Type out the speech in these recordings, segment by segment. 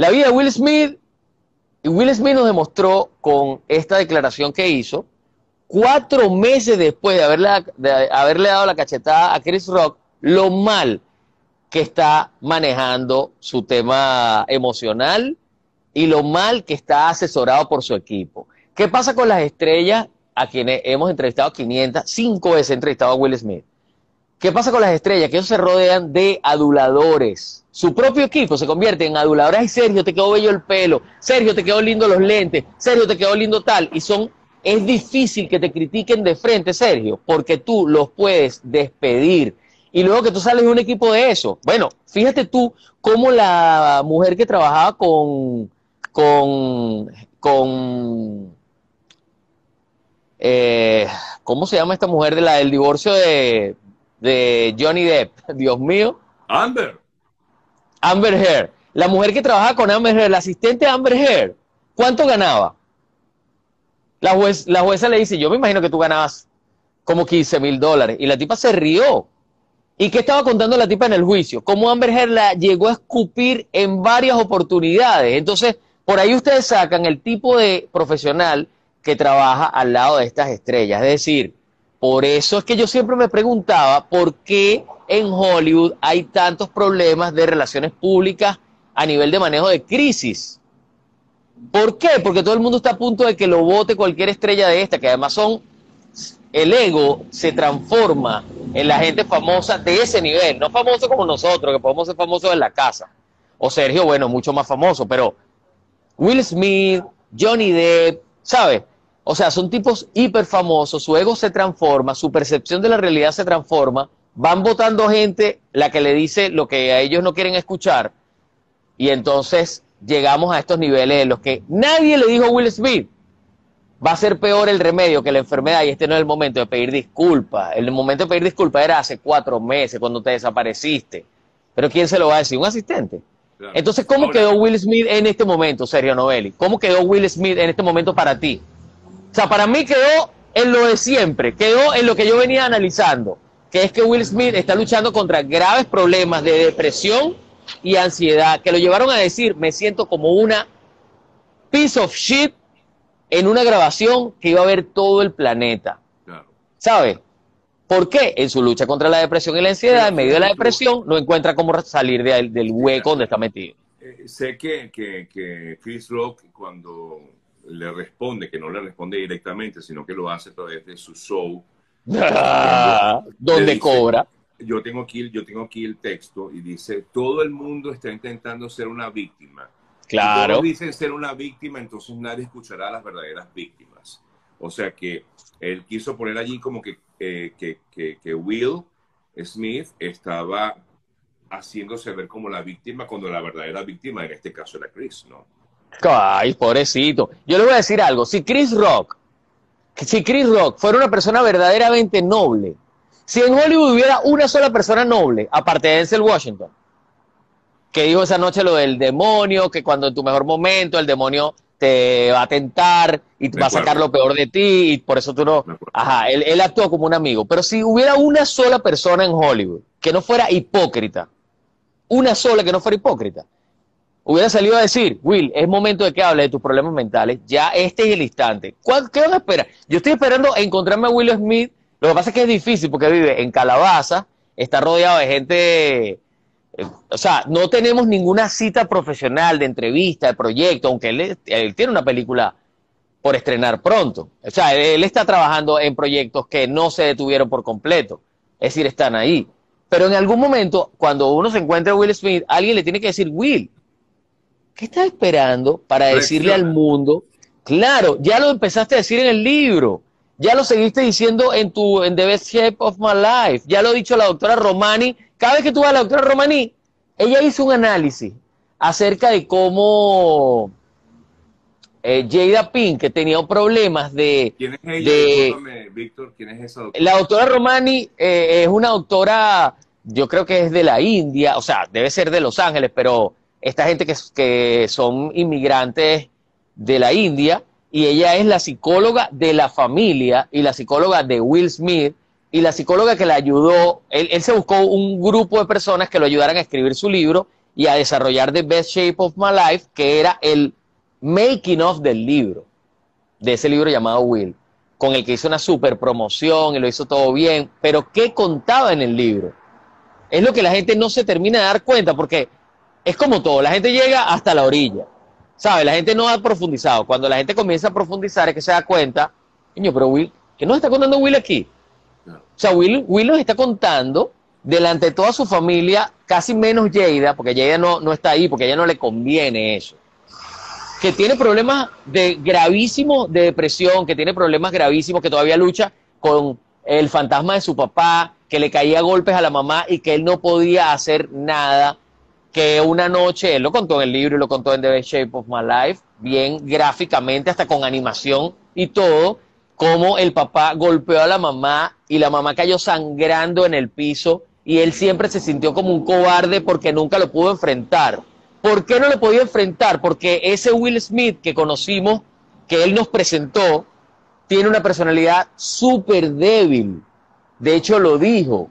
La vida de Will Smith, y Will Smith nos demostró con esta declaración que hizo, cuatro meses después de haberle, dado la cachetada a Chris Rock, lo mal que está manejando su tema emocional y lo mal que está asesorado por su equipo. ¿Qué pasa con las estrellas a quienes hemos entrevistado 500, cinco veces entrevistado a Will Smith? ¿Qué pasa con las estrellas? Que ellos se rodean de aduladores. Su propio equipo se convierte en aduladores. Ay, Sergio, te quedó bello el pelo. Sergio, te quedó lindo los lentes. Sergio, te quedó lindo tal. Y son, es difícil que te critiquen de frente, Sergio, porque tú los puedes despedir. Y luego que tú sales de un equipo de eso. Bueno, fíjate tú cómo la mujer que trabajaba con, con, con, eh, ¿cómo se llama esta mujer de la del divorcio de, de Johnny Depp. Dios mío. Amber. Amber Heard. La mujer que trabajaba con Amber Heard, la asistente de Amber Heard, ¿cuánto ganaba? La, la jueza le dice, yo me imagino que tú ganabas como 15 mil dólares. Y la tipa se rió. ¿Y qué estaba contando la tipa en el juicio? Cómo Amber Heard la llegó a escupir en varias oportunidades. Entonces, por ahí ustedes sacan el tipo de profesional que trabaja al lado de estas estrellas. Es decir, por eso es que yo siempre me preguntaba por qué en Hollywood hay tantos problemas de relaciones públicas a nivel de manejo de crisis. ¿Por qué? Porque todo el mundo está a punto de que lo vote cualquier estrella de esta, que además son, el ego se transforma en la gente famosa de ese nivel, no famoso como nosotros, que podemos ser famosos en la casa. O Sergio, bueno, mucho más famoso, pero Will Smith, Johnny Depp, ¿sabes? O sea, son tipos hiper famosos, su ego se transforma, su percepción de la realidad se transforma, van votando gente la que le dice lo que a ellos no quieren escuchar, y entonces llegamos a estos niveles en los que nadie le dijo a Will Smith, va a ser peor el remedio que la enfermedad y este no es el momento de pedir disculpas. El momento de pedir disculpas era hace cuatro meses cuando te desapareciste. Pero ¿quién se lo va a decir? ¿Un asistente? Entonces, ¿cómo quedó Will Smith en este momento, Sergio Novelli? ¿Cómo quedó Will Smith en este momento para ti? O sea, para mí quedó en lo de siempre, quedó en lo que yo venía analizando, que es que Will Smith está luchando contra graves problemas de depresión y ansiedad, que lo llevaron a decir, me siento como una piece of shit en una grabación que iba a ver todo el planeta. ¿Sabe? ¿Por qué? En su lucha contra la depresión y la ansiedad, en medio de la depresión, no encuentra cómo salir del hueco donde está metido. Eh, sé que, que, que Chris Rock, cuando le responde, que no le responde directamente, sino que lo hace a través de su show. donde cobra. Yo tengo, aquí, yo tengo aquí el texto y dice, todo el mundo está intentando ser una víctima. Claro. Si dicen ser una víctima, entonces nadie escuchará a las verdaderas víctimas. O sea que él quiso poner allí como que, eh, que, que, que Will Smith estaba haciéndose ver como la víctima cuando la verdadera víctima en este caso era Chris, ¿no? Ay, pobrecito. Yo le voy a decir algo. Si Chris Rock, si Chris Rock fuera una persona verdaderamente noble, si en Hollywood hubiera una sola persona noble, aparte de Denzel Washington, que dijo esa noche lo del demonio, que cuando en tu mejor momento el demonio te va a tentar y va a sacar lo peor de ti y por eso tú no... Ajá, él, él actuó como un amigo. Pero si hubiera una sola persona en Hollywood que no fuera hipócrita, una sola que no fuera hipócrita, hubiera salido a decir, Will, es momento de que hable de tus problemas mentales, ya este es el instante. ¿Qué van a esperar? Yo estoy esperando encontrarme a Will Smith, lo que pasa es que es difícil porque vive en Calabaza, está rodeado de gente, eh, o sea, no tenemos ninguna cita profesional de entrevista, de proyecto, aunque él, él tiene una película por estrenar pronto. O sea, él está trabajando en proyectos que no se detuvieron por completo, es decir, están ahí. Pero en algún momento, cuando uno se encuentra a Will Smith, alguien le tiene que decir, Will, ¿Qué estás esperando para decirle al mundo? Claro, ya lo empezaste a decir en el libro, ya lo seguiste diciendo en tu en The Best Shape of My Life, ya lo ha dicho la doctora Romani. Cada vez que tú vas a la doctora Romani, ella hizo un análisis acerca de cómo eh, Jada Pink, que tenía problemas de... ¿Quién es ella? Víctor, ¿quién es esa doctora? La doctora Romani eh, es una doctora, yo creo que es de la India, o sea, debe ser de Los Ángeles, pero esta gente que, que son inmigrantes de la India, y ella es la psicóloga de la familia y la psicóloga de Will Smith y la psicóloga que le ayudó, él, se buscó un grupo de personas que lo ayudaran a escribir su libro y a desarrollar The Best Shape of My Life, que era el making of del libro, de ese libro llamado Will, con el que hizo una super promoción y lo hizo todo bien, pero ¿qué contaba en el libro? Es lo que la gente no se termina de dar cuenta, porque es como todo, la gente llega hasta la orilla, ¿sabe? La gente no ha profundizado. Cuando la gente comienza a profundizar es que se da cuenta, niño, pero Will, ¿qué nos está contando Will aquí? O sea, Will, Will nos está contando delante de toda su familia, casi menos Jada, porque Jada no, no está ahí, porque a ella no le conviene eso. Que tiene problemas de gravísimos de depresión, que tiene problemas gravísimos, que todavía lucha con el fantasma de su papá, que le caía golpes a la mamá y que él no podía hacer nada. Que una noche, él lo contó en el libro y lo contó en The Shape of My Life, bien gráficamente, hasta con animación y todo, cómo el papá golpeó a la mamá y la mamá cayó sangrando en el piso y él siempre se sintió como un cobarde porque nunca lo pudo enfrentar. ¿Por qué no lo podía enfrentar? Porque ese Will Smith que conocimos, que él nos presentó, tiene una personalidad súper débil. De hecho, lo dijo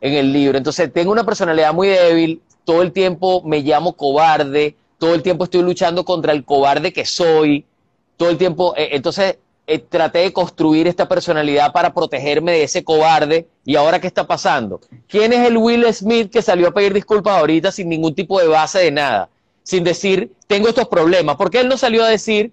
en el libro. Entonces, tengo una personalidad muy débil, todo el tiempo me llamo cobarde, todo el tiempo estoy luchando contra el cobarde que soy, todo el tiempo, eh, entonces eh, traté de construir esta personalidad para protegerme de ese cobarde. ¿Y ahora qué está pasando? ¿Quién es el Will Smith que salió a pedir disculpas ahorita sin ningún tipo de base de nada? Sin decir, tengo estos problemas. ¿Por qué él no salió a decir,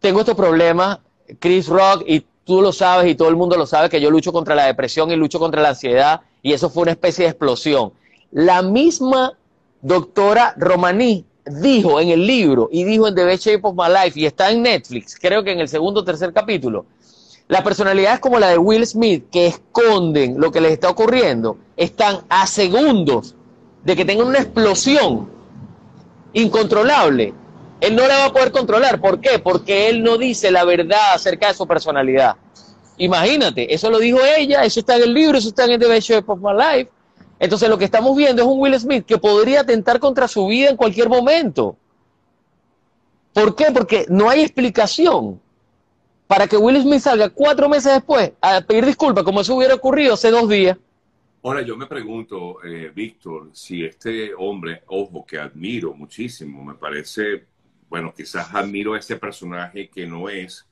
tengo estos problemas, Chris Rock, y tú lo sabes y todo el mundo lo sabe, que yo lucho contra la depresión y lucho contra la ansiedad, y eso fue una especie de explosión? La misma doctora Romaní dijo en el libro y dijo en The Best Shape of My Life y está en Netflix, creo que en el segundo o tercer capítulo, las personalidades como la de Will Smith que esconden lo que les está ocurriendo están a segundos de que tengan una explosión incontrolable. Él no la va a poder controlar. ¿Por qué? Porque él no dice la verdad acerca de su personalidad. Imagínate, eso lo dijo ella, eso está en el libro, eso está en The Best Shape of My Life. Entonces lo que estamos viendo es un Will Smith que podría atentar contra su vida en cualquier momento. ¿Por qué? Porque no hay explicación para que Will Smith salga cuatro meses después a pedir disculpas, como eso hubiera ocurrido hace dos días. Ahora, yo me pregunto, eh, Víctor, si este hombre, ojo, que admiro muchísimo, me parece, bueno, quizás admiro a ese personaje que no es,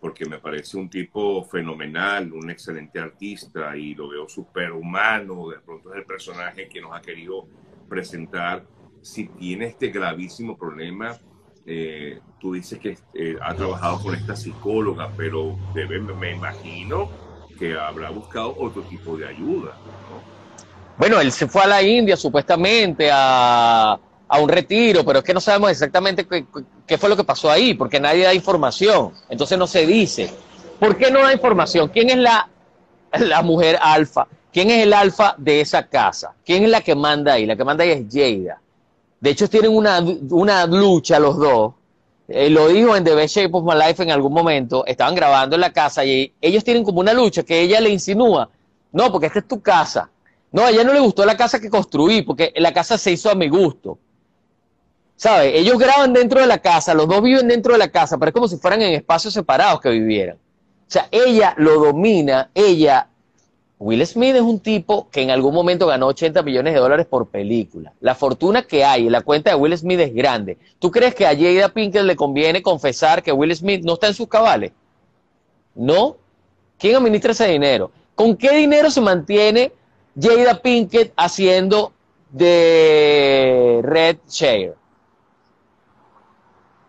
porque me parece un tipo fenomenal, un excelente artista y lo veo súper humano, de pronto es el personaje que nos ha querido presentar. Si tiene este gravísimo problema, eh, tú dices que eh, ha trabajado con esta psicóloga, pero me imagino que habrá buscado otro tipo de ayuda. Bueno, él se fue a la India supuestamente a a un retiro, pero es que no sabemos exactamente qué, fue lo que pasó ahí, porque nadie da información, entonces no se dice. ¿Por qué no da información? ¿Quién es la, la mujer alfa? ¿Quién es el alfa de esa casa? ¿Quién es la que manda ahí? La que manda ahí es Jada. De hecho, tienen una, una lucha los dos. Eh, lo dijo en The Best Shape of My Life en algún momento. Estaban grabando en la casa y ellos tienen como una lucha que ella le insinúa. No, porque esta es tu casa. No, a ella no le gustó la casa que construí, porque la casa se hizo a mi gusto. ¿Sabes? Ellos graban dentro de la casa, los dos viven dentro de la casa, pero es como si fueran en espacios separados que vivieran. O sea, ella lo domina, ella... Will Smith es un tipo que en algún momento ganó 80 millones de dólares por película. La fortuna que hay en la cuenta de Will Smith es grande. ¿Tú crees que a Jada Pinkett le conviene confesar que Will Smith no está en sus cabales? ¿No? ¿Quién administra ese dinero? ¿Con qué dinero se mantiene Jada Pinkett haciendo de Red Share?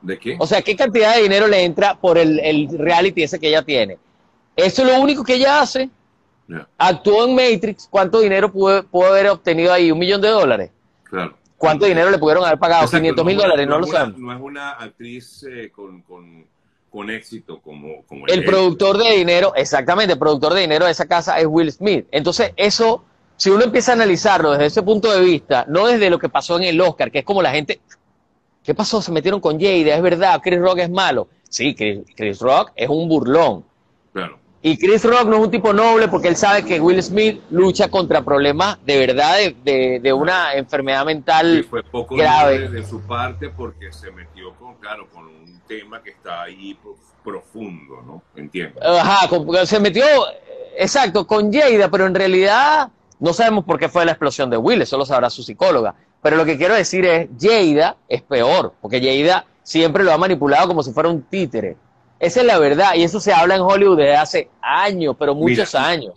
¿De qué? O sea, ¿qué cantidad de dinero le entra por el, reality ese que ella tiene? Eso es lo único que ella hace. Actuó en Matrix. ¿Cuánto dinero pudo, haber obtenido ahí? ¿Un millón de dólares? Claro. ¿Cuánto dinero le pudieron haber pagado? 500 mil dólares, no, lo saben. No es una actriz eh, con, éxito como, como el, productor de dinero, exactamente, el productor de dinero de esa casa es Will Smith. Entonces, eso, si uno empieza a analizarlo desde ese punto de vista, no desde lo que pasó en el Oscar, que es como la gente, ¿Qué pasó? Se metieron con Jada, es verdad, Chris Rock es malo. Sí, Chris, Rock es un burlón. Claro. Y Chris Rock no es un tipo noble porque él sabe que Will Smith lucha contra problemas de verdad de, una enfermedad mental sí, fue poco grave. De su parte porque se metió con, claro, con un tema que está ahí profundo, ¿no? Entiendo. Ajá, se metió, exacto, con Jada, pero en realidad no sabemos por qué fue la explosión de Will, eso lo sabrá su psicóloga Pero lo que quiero decir es, Jada es peor, porque Jada siempre lo ha manipulado como si fuera un títere. Esa es la verdad, y eso se habla en Hollywood desde hace años, pero muchos años.